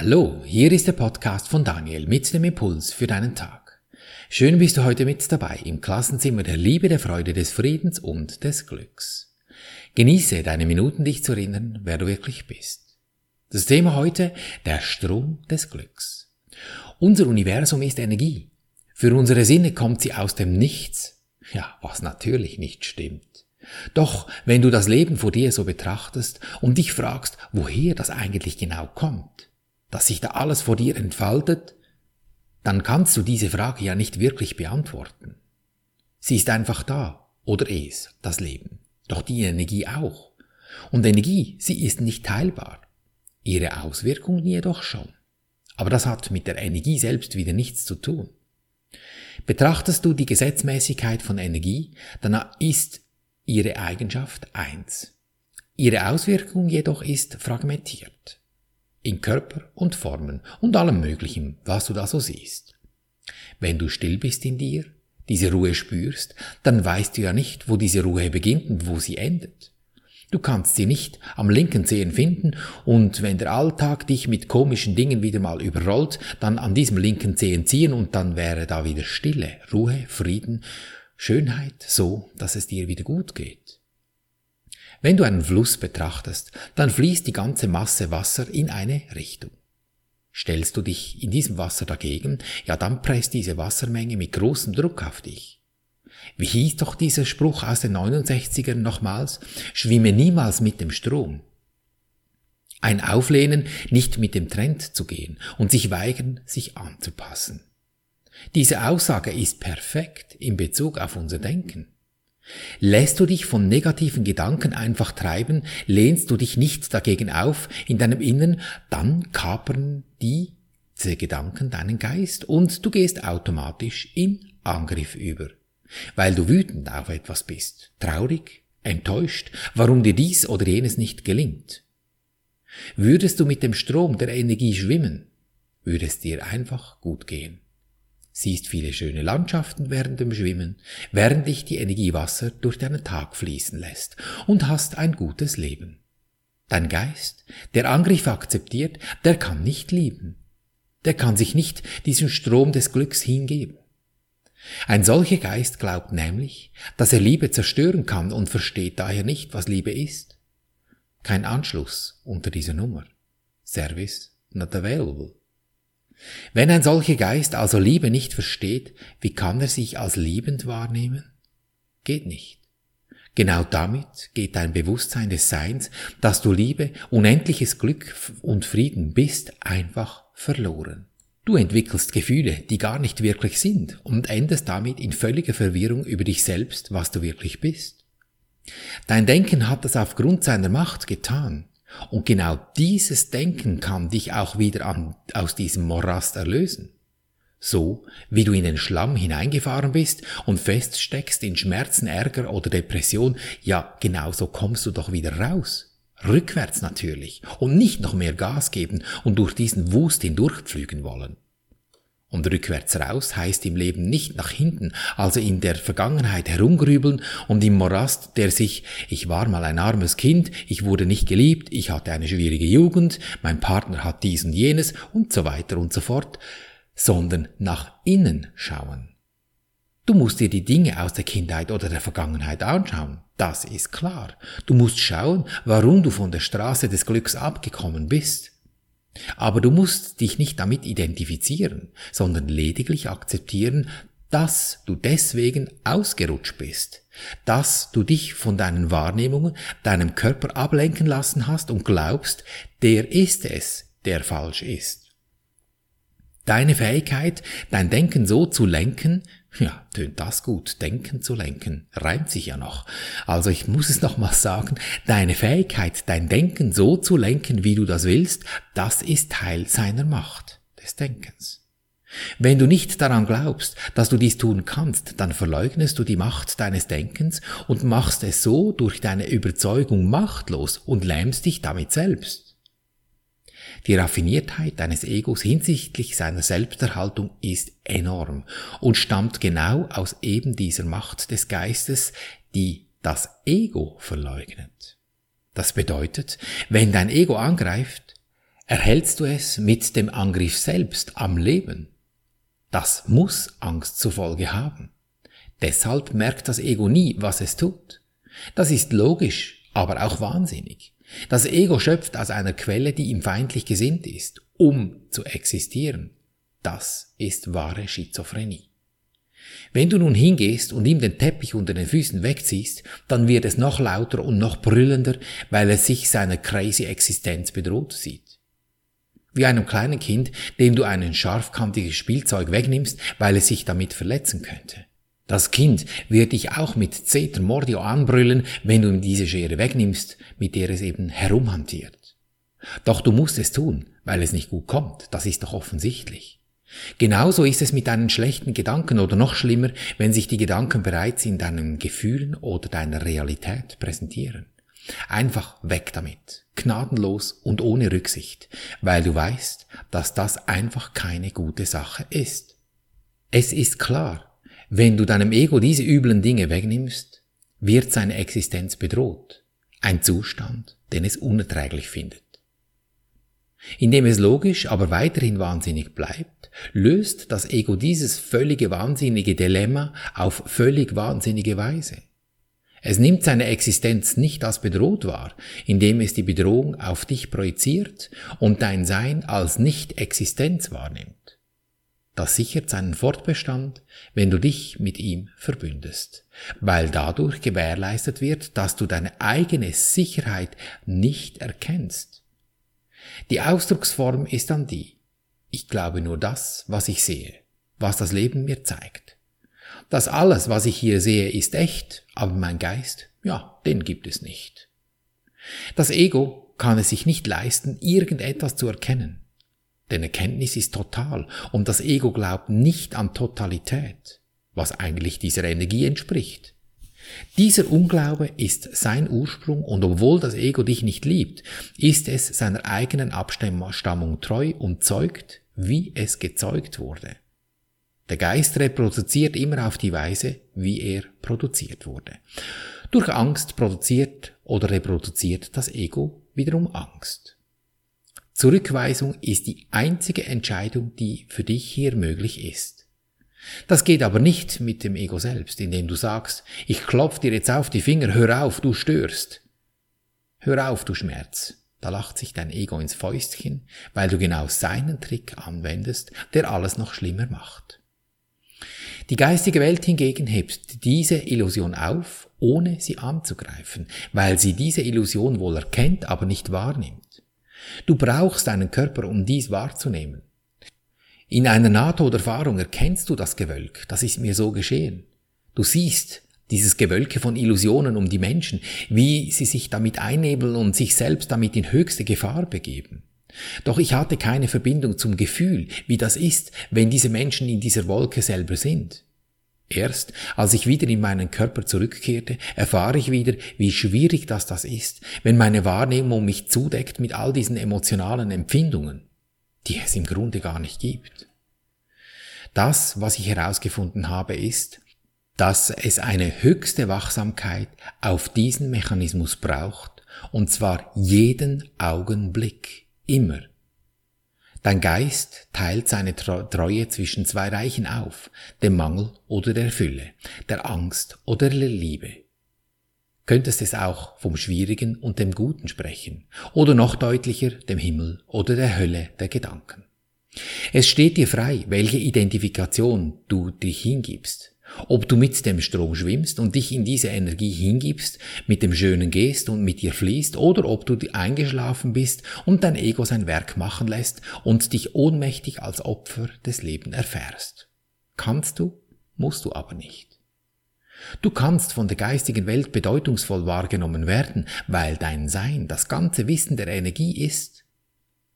Hallo, hier ist der Podcast von Daniel mit dem Impuls für deinen Tag. Schön bist du heute mit dabei im Klassenzimmer der Liebe, der Freude, des Friedens und des Glücks. Genieße deine Minuten, dich zu erinnern, wer du wirklich bist. Das Thema heute, der Strom des Glücks. Unser Universum ist Energie. Für unsere Sinne kommt sie aus dem Nichts. Ja, was natürlich nicht stimmt. Doch wenn du das Leben vor dir so betrachtest und dich fragst, woher das eigentlich genau kommt, dass sich da alles vor dir entfaltet, dann kannst du diese Frage ja nicht wirklich beantworten. Sie ist einfach da, oder es, das Leben. Doch die Energie auch. Und Energie, sie ist nicht teilbar. Ihre Auswirkungen jedoch schon. Aber das hat mit der Energie selbst wieder nichts zu tun. Betrachtest du die Gesetzmäßigkeit von Energie, dann ist ihre Eigenschaft eins. Ihre Auswirkung jedoch ist fragmentiert in Körper und Formen und allem Möglichen, was du da so siehst. Wenn du still bist in dir, diese Ruhe spürst, dann weißt du ja nicht, wo diese Ruhe beginnt und wo sie endet. Du kannst sie nicht am linken Zehen finden und wenn der Alltag dich mit komischen Dingen wieder mal überrollt, dann an diesem linken Zehen ziehen und dann wäre da wieder Stille, Ruhe, Frieden, Schönheit, so, dass es dir wieder gut geht. Wenn du einen Fluss betrachtest, dann fließt die ganze Masse Wasser in eine Richtung. Stellst du dich in diesem Wasser dagegen, ja dann presst diese Wassermenge mit großem Druck auf dich. Wie hieß doch dieser Spruch aus den 69ern nochmals? Schwimme niemals mit dem Strom. Ein Auflehnen, nicht mit dem Trend zu gehen und sich weigern, sich anzupassen. Diese Aussage ist perfekt in Bezug auf unser Denken. Lässt du dich von negativen Gedanken einfach treiben, lehnst du dich nicht dagegen auf in deinem Innern, dann kapern diese Gedanken deinen Geist und du gehst automatisch in Angriff über, weil du wütend auf etwas bist, traurig, enttäuscht, warum dir dies oder jenes nicht gelingt. Würdest du mit dem Strom der Energie schwimmen, würde es dir einfach gut gehen siehst viele schöne Landschaften während dem Schwimmen, während dich die Energiewasser durch deinen Tag fließen lässt und hast ein gutes Leben. Dein Geist, der Angriff akzeptiert, der kann nicht lieben. Der kann sich nicht diesem Strom des Glücks hingeben. Ein solcher Geist glaubt nämlich, dass er Liebe zerstören kann und versteht daher nicht, was Liebe ist. Kein Anschluss unter dieser Nummer. Service not available. Wenn ein solcher Geist also Liebe nicht versteht, wie kann er sich als liebend wahrnehmen? Geht nicht. Genau damit geht dein Bewusstsein des Seins, dass du Liebe, unendliches Glück und Frieden bist, einfach verloren. Du entwickelst Gefühle, die gar nicht wirklich sind und endest damit in völliger Verwirrung über dich selbst, was du wirklich bist. Dein Denken hat das aufgrund seiner Macht getan. Und genau dieses Denken kann dich auch wieder an, aus diesem Morast erlösen. So wie du in den Schlamm hineingefahren bist und feststeckst in Schmerzen, Ärger oder Depression, ja, genau so kommst du doch wieder raus. Rückwärts natürlich und nicht noch mehr Gas geben und durch diesen Wust hindurchpflügen wollen. Und rückwärts raus heißt im Leben nicht nach hinten, also in der Vergangenheit herumgrübeln und im Morast, der sich, ich war mal ein armes Kind, ich wurde nicht geliebt, ich hatte eine schwierige Jugend, mein Partner hat dies und jenes und so weiter und so fort, sondern nach innen schauen. Du musst dir die Dinge aus der Kindheit oder der Vergangenheit anschauen, das ist klar. Du musst schauen, warum du von der Straße des Glücks abgekommen bist. Aber du musst dich nicht damit identifizieren, sondern lediglich akzeptieren, dass du deswegen ausgerutscht bist, dass du dich von deinen Wahrnehmungen, deinem Körper ablenken lassen hast und glaubst, der ist es, der falsch ist. Deine Fähigkeit, dein Denken so zu lenken, ja, tönt das gut, Denken zu lenken, reimt sich ja noch. Also ich muss es nochmal sagen, deine Fähigkeit, dein Denken so zu lenken, wie du das willst, das ist Teil seiner Macht, des Denkens. Wenn du nicht daran glaubst, dass du dies tun kannst, dann verleugnest du die Macht deines Denkens und machst es so durch deine Überzeugung machtlos und lähmst dich damit selbst. Die Raffiniertheit deines Egos hinsichtlich seiner Selbsterhaltung ist enorm und stammt genau aus eben dieser Macht des Geistes, die das Ego verleugnet. Das bedeutet, wenn dein Ego angreift, Erhältst du es mit dem Angriff selbst am Leben? Das muss Angst zur Folge haben. Deshalb merkt das Ego nie, was es tut. Das ist logisch, aber auch wahnsinnig. Das Ego schöpft aus einer Quelle, die ihm feindlich gesinnt ist, um zu existieren. Das ist wahre Schizophrenie. Wenn du nun hingehst und ihm den Teppich unter den Füßen wegziehst, dann wird es noch lauter und noch brüllender, weil es sich seiner crazy Existenz bedroht sieht. Wie einem kleinen Kind, dem du ein scharfkantiges Spielzeug wegnimmst, weil es sich damit verletzen könnte. Das Kind wird dich auch mit Zeter Mordio anbrüllen, wenn du ihm diese Schere wegnimmst, mit der es eben herumhantiert. Doch du musst es tun, weil es nicht gut kommt, das ist doch offensichtlich. Genauso ist es mit deinen schlechten Gedanken oder noch schlimmer, wenn sich die Gedanken bereits in deinen Gefühlen oder deiner Realität präsentieren. Einfach weg damit, gnadenlos und ohne Rücksicht, weil du weißt, dass das einfach keine gute Sache ist. Es ist klar, wenn du deinem Ego diese üblen Dinge wegnimmst, wird seine Existenz bedroht, ein Zustand, den es unerträglich findet. Indem es logisch, aber weiterhin wahnsinnig bleibt, löst das Ego dieses völlige wahnsinnige Dilemma auf völlig wahnsinnige Weise. Es nimmt seine Existenz nicht als bedroht wahr, indem es die Bedrohung auf dich projiziert und dein Sein als Nicht-Existenz wahrnimmt. Das sichert seinen Fortbestand, wenn du dich mit ihm verbündest, weil dadurch gewährleistet wird, dass du deine eigene Sicherheit nicht erkennst. Die Ausdrucksform ist dann die, ich glaube nur das, was ich sehe, was das Leben mir zeigt. Das alles, was ich hier sehe, ist echt, aber mein Geist, ja, den gibt es nicht. Das Ego kann es sich nicht leisten, irgendetwas zu erkennen. Denn Erkenntnis ist total und das Ego glaubt nicht an Totalität, was eigentlich dieser Energie entspricht. Dieser Unglaube ist sein Ursprung und obwohl das Ego dich nicht liebt, ist es seiner eigenen Abstammung treu und zeugt, wie es gezeugt wurde. Der Geist reproduziert immer auf die Weise, wie er produziert wurde. Durch Angst produziert oder reproduziert das Ego wiederum Angst. Zurückweisung ist die einzige Entscheidung, die für dich hier möglich ist. Das geht aber nicht mit dem Ego selbst, indem du sagst, ich klopf dir jetzt auf die Finger, hör auf, du störst. Hör auf, du Schmerz. Da lacht sich dein Ego ins Fäustchen, weil du genau seinen Trick anwendest, der alles noch schlimmer macht. Die geistige Welt hingegen hebt diese Illusion auf, ohne sie anzugreifen, weil sie diese Illusion wohl erkennt, aber nicht wahrnimmt. Du brauchst deinen Körper, um dies wahrzunehmen. In einer Nahtoderfahrung erkennst du das Gewölk, das ist mir so geschehen. Du siehst dieses Gewölke von Illusionen um die Menschen, wie sie sich damit einnebeln und sich selbst damit in höchste Gefahr begeben. Doch ich hatte keine Verbindung zum Gefühl, wie das ist, wenn diese Menschen in dieser Wolke selber sind. Erst als ich wieder in meinen Körper zurückkehrte, erfahre ich wieder, wie schwierig das das ist, wenn meine Wahrnehmung mich zudeckt mit all diesen emotionalen Empfindungen die es im Grunde gar nicht gibt. Das, was ich herausgefunden habe, ist, dass es eine höchste Wachsamkeit auf diesen Mechanismus braucht, und zwar jeden Augenblick, immer. Dein Geist teilt seine Treue zwischen zwei Reichen auf, dem Mangel oder der Fülle, der Angst oder der Liebe könntest es auch vom Schwierigen und dem Guten sprechen, oder noch deutlicher dem Himmel oder der Hölle der Gedanken. Es steht dir frei, welche Identifikation du dich hingibst. Ob du mit dem Strom schwimmst und dich in diese Energie hingibst, mit dem Schönen gehst und mit dir fließt, oder ob du eingeschlafen bist und dein Ego sein Werk machen lässt und dich ohnmächtig als Opfer des Lebens erfährst. Kannst du, musst du aber nicht. Du kannst von der geistigen Welt bedeutungsvoll wahrgenommen werden, weil dein Sein das ganze Wissen der Energie ist.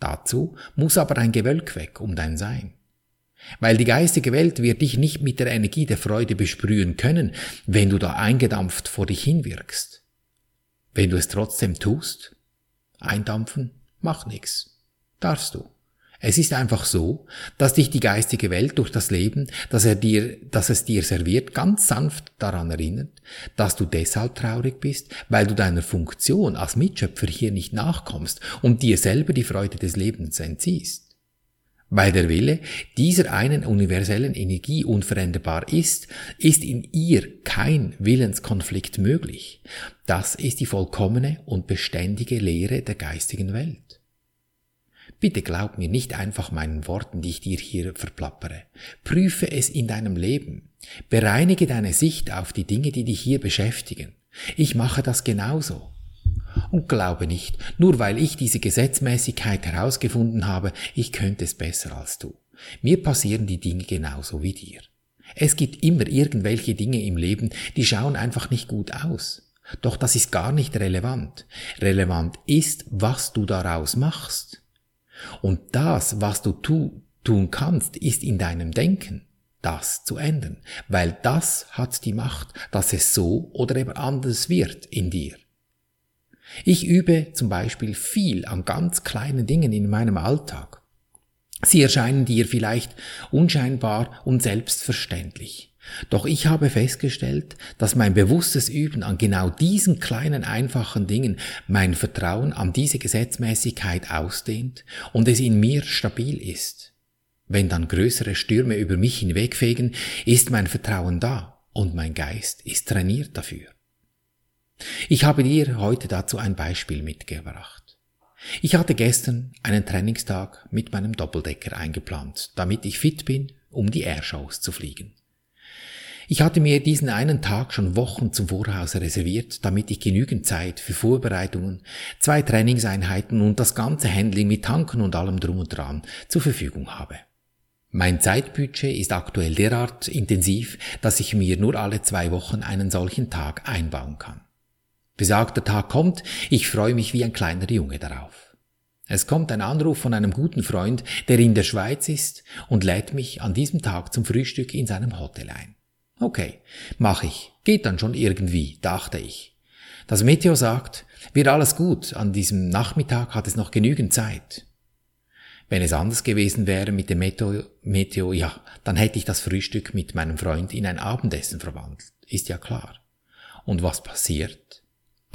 Dazu muss aber ein Gewölk weg um dein Sein. Weil die geistige Welt wird dich nicht mit der Energie der Freude besprühen können, wenn du da eingedampft vor dich hinwirkst. Wenn du es trotzdem tust, eindampfen, mach nix. Darfst du. Es ist einfach so, dass dich die geistige Welt durch das Leben, das er dir, das es dir serviert, ganz sanft daran erinnert, dass du deshalb traurig bist, weil du deiner Funktion als Mitschöpfer hier nicht nachkommst und dir selber die Freude des Lebens entziehst. Weil der Wille dieser einen universellen Energie unveränderbar ist, ist in ihr kein Willenskonflikt möglich. Das ist die vollkommene und beständige Lehre der geistigen Welt. Bitte glaub mir nicht einfach meinen Worten, die ich dir hier verplappere. Prüfe es in deinem Leben. Bereinige deine Sicht auf die Dinge, die dich hier beschäftigen. Ich mache das genauso. Und glaube nicht, nur weil ich diese Gesetzmäßigkeit herausgefunden habe, ich könnte es besser als du. Mir passieren die Dinge genauso wie dir. Es gibt immer irgendwelche Dinge im Leben, die schauen einfach nicht gut aus. Doch das ist gar nicht relevant. Relevant ist, was du daraus machst. Und das, was du tu, tun kannst, ist in deinem Denken das zu ändern, weil das hat die Macht, dass es so oder eben anders wird in dir. Ich übe zum Beispiel viel an ganz kleinen Dingen in meinem Alltag. Sie erscheinen dir vielleicht unscheinbar und selbstverständlich. Doch ich habe festgestellt, dass mein bewusstes Üben an genau diesen kleinen einfachen Dingen mein Vertrauen an diese Gesetzmäßigkeit ausdehnt und es in mir stabil ist. Wenn dann größere Stürme über mich hinwegfegen, ist mein Vertrauen da und mein Geist ist trainiert dafür. Ich habe dir heute dazu ein Beispiel mitgebracht. Ich hatte gestern einen Trainingstag mit meinem Doppeldecker eingeplant, damit ich fit bin, um die Airshows zu fliegen. Ich hatte mir diesen einen Tag schon Wochen zum Voraus reserviert, damit ich genügend Zeit für Vorbereitungen, zwei Trainingseinheiten und das ganze Handling mit Tanken und allem drum und dran zur Verfügung habe. Mein Zeitbudget ist aktuell derart intensiv, dass ich mir nur alle zwei Wochen einen solchen Tag einbauen kann. Besagter Tag kommt, ich freue mich wie ein kleiner Junge darauf. Es kommt ein Anruf von einem guten Freund, der in der Schweiz ist und lädt mich an diesem Tag zum Frühstück in seinem Hotel ein. Okay, mach ich. Geht dann schon irgendwie, dachte ich. Das Meteo sagt, wird alles gut, an diesem Nachmittag hat es noch genügend Zeit. Wenn es anders gewesen wäre mit dem Meteo, Meteo, ja, dann hätte ich das Frühstück mit meinem Freund in ein Abendessen verwandelt. Ist ja klar. Und was passiert?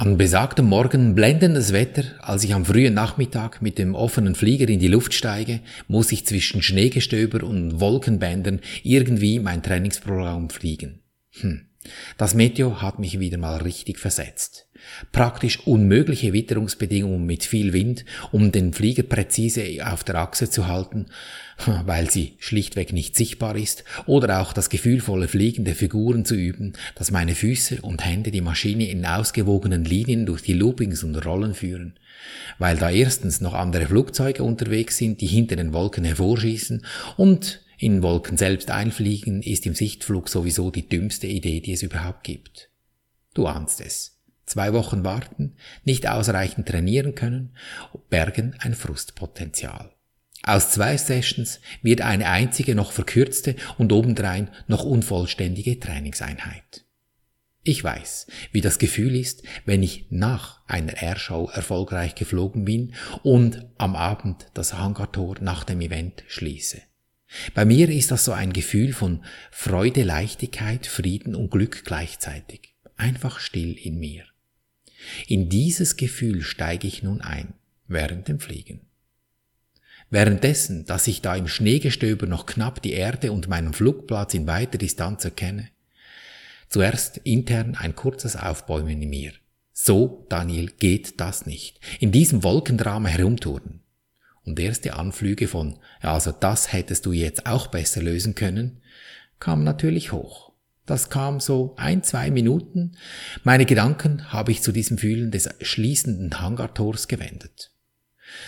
An besagtem Morgen blendendes Wetter, als ich am frühen Nachmittag mit dem offenen Flieger in die Luft steige, muss ich zwischen Schneegestöber und Wolkenbändern irgendwie mein Trainingsprogramm fliegen. Hm. Das Meteo hat mich wieder mal richtig versetzt. Praktisch unmögliche Witterungsbedingungen mit viel Wind, um den Flieger präzise auf der Achse zu halten, weil sie schlichtweg nicht sichtbar ist, oder auch das gefühlvolle Fliegen der Figuren zu üben, dass meine Füße und Hände die Maschine in ausgewogenen Linien durch die Loopings und Rollen führen, weil da erstens noch andere Flugzeuge unterwegs sind, die hinter den Wolken hervorschießen und in Wolken selbst einfliegen ist im Sichtflug sowieso die dümmste Idee, die es überhaupt gibt. Du ahnst es. Zwei Wochen warten, nicht ausreichend trainieren können, bergen ein Frustpotenzial. Aus zwei Sessions wird eine einzige noch verkürzte und obendrein noch unvollständige Trainingseinheit. Ich weiß, wie das Gefühl ist, wenn ich nach einer Airshow erfolgreich geflogen bin und am Abend das Hangartor nach dem Event schließe. Bei mir ist das so ein Gefühl von Freude, Leichtigkeit, Frieden und Glück gleichzeitig. Einfach still in mir. In dieses Gefühl steige ich nun ein, während dem Fliegen. Währenddessen, dass ich da im Schneegestöber noch knapp die Erde und meinen Flugplatz in weiter Distanz erkenne, zuerst intern ein kurzes Aufbäumen in mir. So, Daniel, geht das nicht. In diesem Wolkendrama herumturnen und erste Anflüge von, ja, also das hättest du jetzt auch besser lösen können, kam natürlich hoch. Das kam so ein, zwei Minuten. Meine Gedanken habe ich zu diesem Fühlen des schließenden Hangartors gewendet.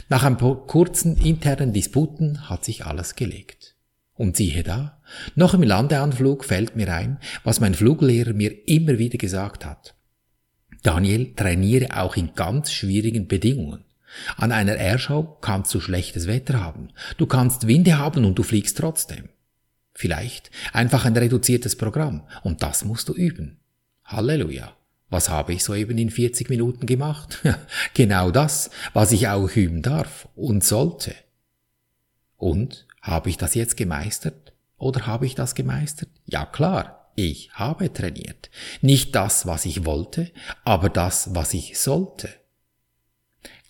Nach ein paar kurzen internen Disputen hat sich alles gelegt. Und siehe da, noch im Landeanflug fällt mir ein, was mein Fluglehrer mir immer wieder gesagt hat. Daniel, trainiere auch in ganz schwierigen Bedingungen. An einer Airshow kannst du schlechtes Wetter haben. Du kannst Winde haben und du fliegst trotzdem. Vielleicht einfach ein reduziertes Programm und das musst du üben. Halleluja. Was habe ich soeben in 40 Minuten gemacht? genau das, was ich auch üben darf und sollte. Und habe ich das jetzt gemeistert? Oder habe ich das gemeistert? Ja klar, ich habe trainiert. Nicht das, was ich wollte, aber das, was ich sollte.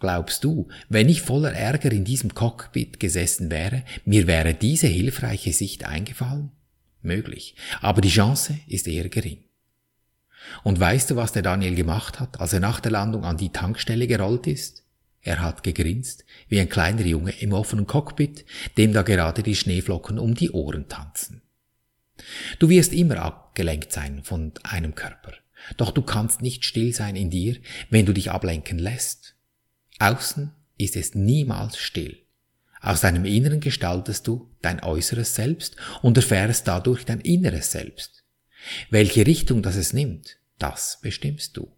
Glaubst du, wenn ich voller Ärger in diesem Cockpit gesessen wäre, mir wäre diese hilfreiche Sicht eingefallen? Möglich, aber die Chance ist eher gering. Und weißt du, was der Daniel gemacht hat, als er nach der Landung an die Tankstelle gerollt ist? Er hat gegrinst, wie ein kleiner Junge im offenen Cockpit, dem da gerade die Schneeflocken um die Ohren tanzen. Du wirst immer abgelenkt sein von einem Körper. Doch du kannst nicht still sein in dir, wenn du dich ablenken lässt. Außen ist es niemals still. Aus deinem Inneren gestaltest du dein äußeres Selbst und erfährst dadurch dein inneres Selbst. Welche Richtung das es nimmt, das bestimmst du.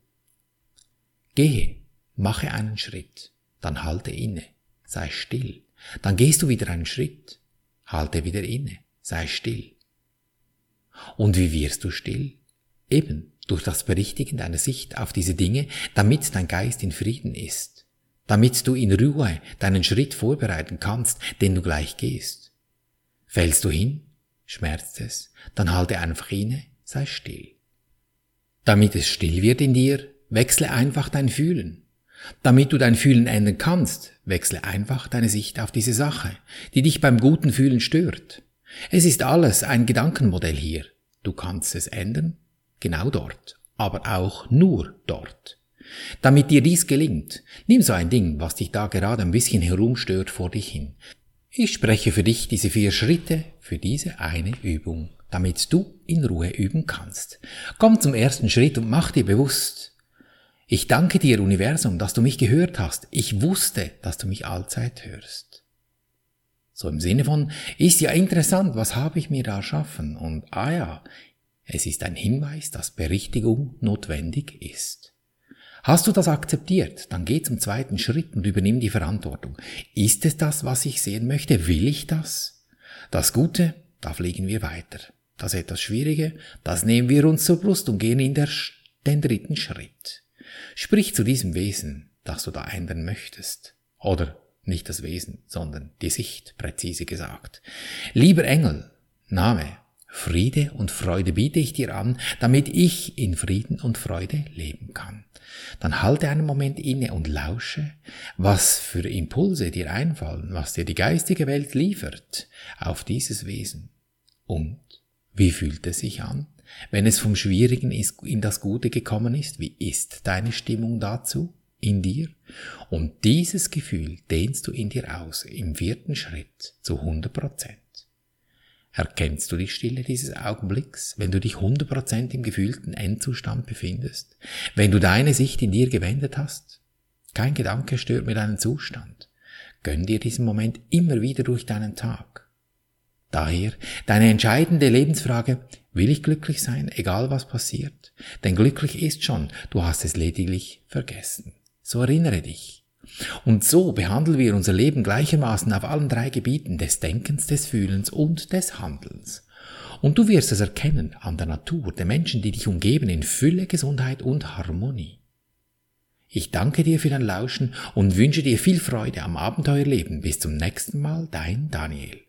Gehe, mache einen Schritt, dann halte inne, sei still, dann gehst du wieder einen Schritt, halte wieder inne, sei still. Und wie wirst du still? Eben durch das Berichtigen deiner Sicht auf diese Dinge, damit dein Geist in Frieden ist, damit du in Ruhe deinen Schritt vorbereiten kannst, den du gleich gehst. Fällst du hin, schmerzt es, dann halte einfach inne, sei still. Damit es still wird in dir, wechsle einfach dein Fühlen. Damit du dein Fühlen ändern kannst, wechsle einfach deine Sicht auf diese Sache, die dich beim guten Fühlen stört. Es ist alles ein Gedankenmodell hier. Du kannst es ändern, genau dort, aber auch nur dort. Damit dir dies gelingt, nimm so ein Ding, was dich da gerade ein bisschen herumstört, vor dich hin. Ich spreche für dich diese vier Schritte für diese eine Übung, damit du in Ruhe üben kannst. Komm zum ersten Schritt und mach dir bewusst, ich danke dir, Universum, dass du mich gehört hast. Ich wusste, dass du mich allzeit hörst. So im Sinne von, ist ja interessant, was habe ich mir da erschaffen? Und ah ja, es ist ein Hinweis, dass Berichtigung notwendig ist. Hast du das akzeptiert, dann geh zum zweiten Schritt und übernimm die Verantwortung. Ist es das, was ich sehen möchte? Will ich das? Das Gute, da fliegen wir weiter. Das etwas Schwierige, das nehmen wir uns zur Brust und gehen in der, den dritten Schritt. Sprich zu diesem Wesen, das du da ändern möchtest. Oder nicht das Wesen, sondern die Sicht, präzise gesagt. Lieber Engel, Name, Friede und Freude biete ich dir an, damit ich in Frieden und Freude leben kann. Dann halte einen Moment inne und lausche, was für Impulse dir einfallen, was dir die geistige Welt liefert auf dieses Wesen. Und wie fühlt es sich an, wenn es vom Schwierigen in das Gute gekommen ist? Wie ist deine Stimmung dazu? in dir und dieses Gefühl dehnst du in dir aus im vierten Schritt zu 100 Prozent. Erkennst du die Stille dieses Augenblicks, wenn du dich 100 Prozent im gefühlten Endzustand befindest, wenn du deine Sicht in dir gewendet hast? Kein Gedanke stört mir deinen Zustand. Gönn dir diesen Moment immer wieder durch deinen Tag. Daher deine entscheidende Lebensfrage, will ich glücklich sein, egal was passiert? Denn glücklich ist schon, du hast es lediglich vergessen. So erinnere dich. Und so behandeln wir unser Leben gleichermaßen auf allen drei Gebieten des Denkens, des Fühlens und des Handelns. Und du wirst es erkennen an der Natur, der Menschen, die dich umgeben, in Fülle, Gesundheit und Harmonie. Ich danke dir für dein Lauschen und wünsche dir viel Freude am Abenteuerleben. Bis zum nächsten Mal, dein Daniel.